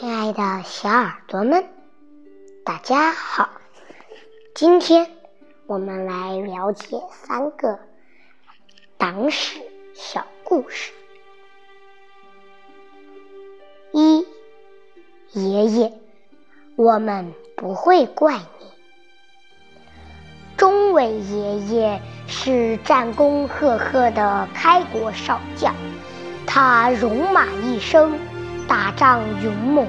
亲爱的小耳朵们，大家好！今天我们来了解三个党史小故事。一，爷爷，我们不会怪你。钟伟爷爷是战功赫赫的开国少将，他戎马一生，打仗勇猛，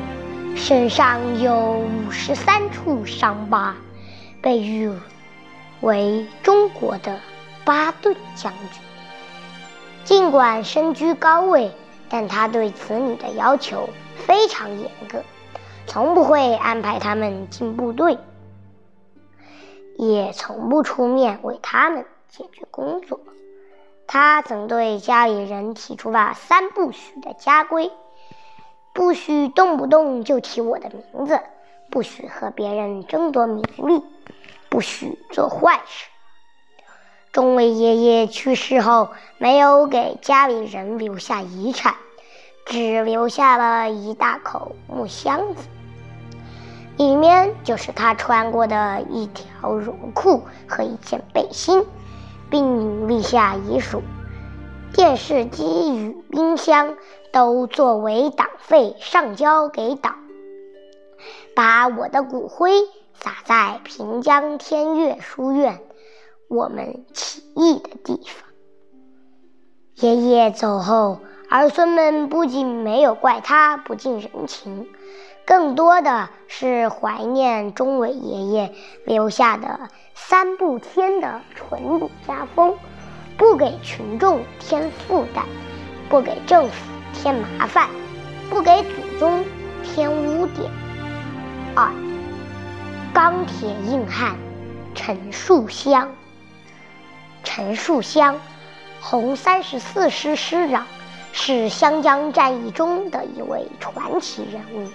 身上有五十三处伤疤，被誉为中国的巴顿将军。尽管身居高位，但他对子女的要求非常严格，从不会安排他们进部队。也从不出面为他们解决工作。他曾对家里人提出了三不许的家规：不许动不动就提我的名字，不许和别人争夺名利，不许做坏事。钟伟爷爷去世后，没有给家里人留下遗产，只留下了一大口木箱子。里面就是他穿过的一条绒裤和一件背心，并立下遗嘱：电视机与冰箱都作为党费上交给党。把我的骨灰撒在平江天悦书院，我们起义的地方。爷爷走后，儿孙们不仅没有怪他不近人情。更多的是怀念钟伟爷爷留下的三不天的淳朴家风：不给群众添负担，不给政府添麻烦，不给祖宗添污点。二，钢铁硬汉陈树湘。陈树湘，红三十四师师长，是湘江战役中的一位传奇人物。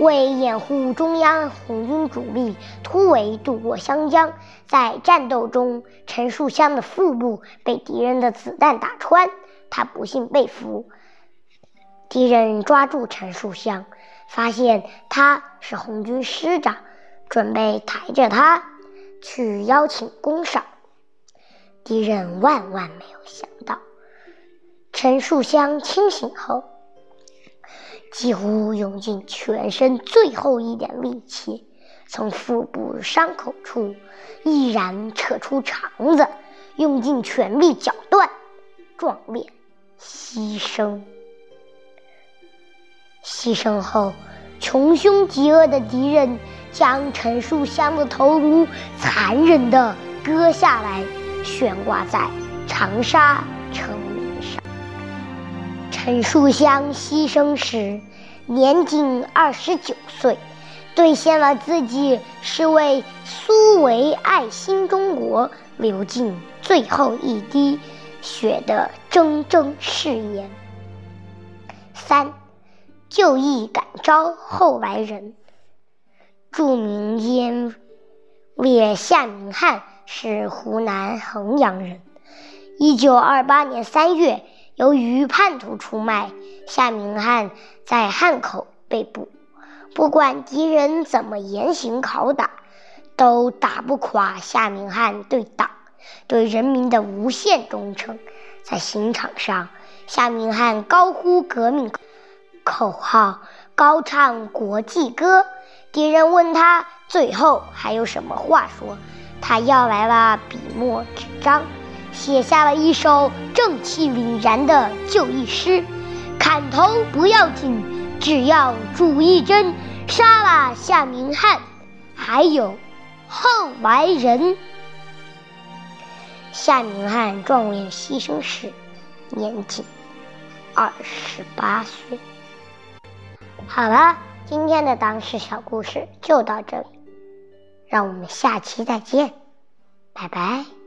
为掩护中央红军主力突围渡过湘江，在战斗中，陈树湘的腹部被敌人的子弹打穿，他不幸被俘。敌人抓住陈树湘，发现他是红军师长，准备抬着他去邀请公赏。敌人万万没有想到，陈树湘清醒后。几乎用尽全身最后一点力气，从腹部伤口处毅然扯出肠子，用尽全力绞断，壮烈牺牲。牺牲后，穷凶极恶的敌人将陈树湘的头颅残忍地割下来，悬挂在长沙城。陈树湘牺牲时年仅二十九岁，兑现了自己是为苏维爱新中国流尽最后一滴血的铮铮誓言。三，就义感召后来人。著名烟烈夏明翰是湖南衡阳人。一九二八年三月。由于叛徒出卖，夏明翰在汉口被捕。不管敌人怎么严刑拷打，都打不垮夏明翰对党、对人民的无限忠诚。在刑场上，夏明翰高呼革命口号，高唱国际歌。敌人问他最后还有什么话说，他要来了笔墨纸张。写下了一首正气凛然的就义诗：“砍头不要紧，只要主义真。杀了夏明翰，还有后来人。”夏明翰壮烈牺牲时，年仅二十八岁。好了，今天的党史小故事就到这里，让我们下期再见，拜拜。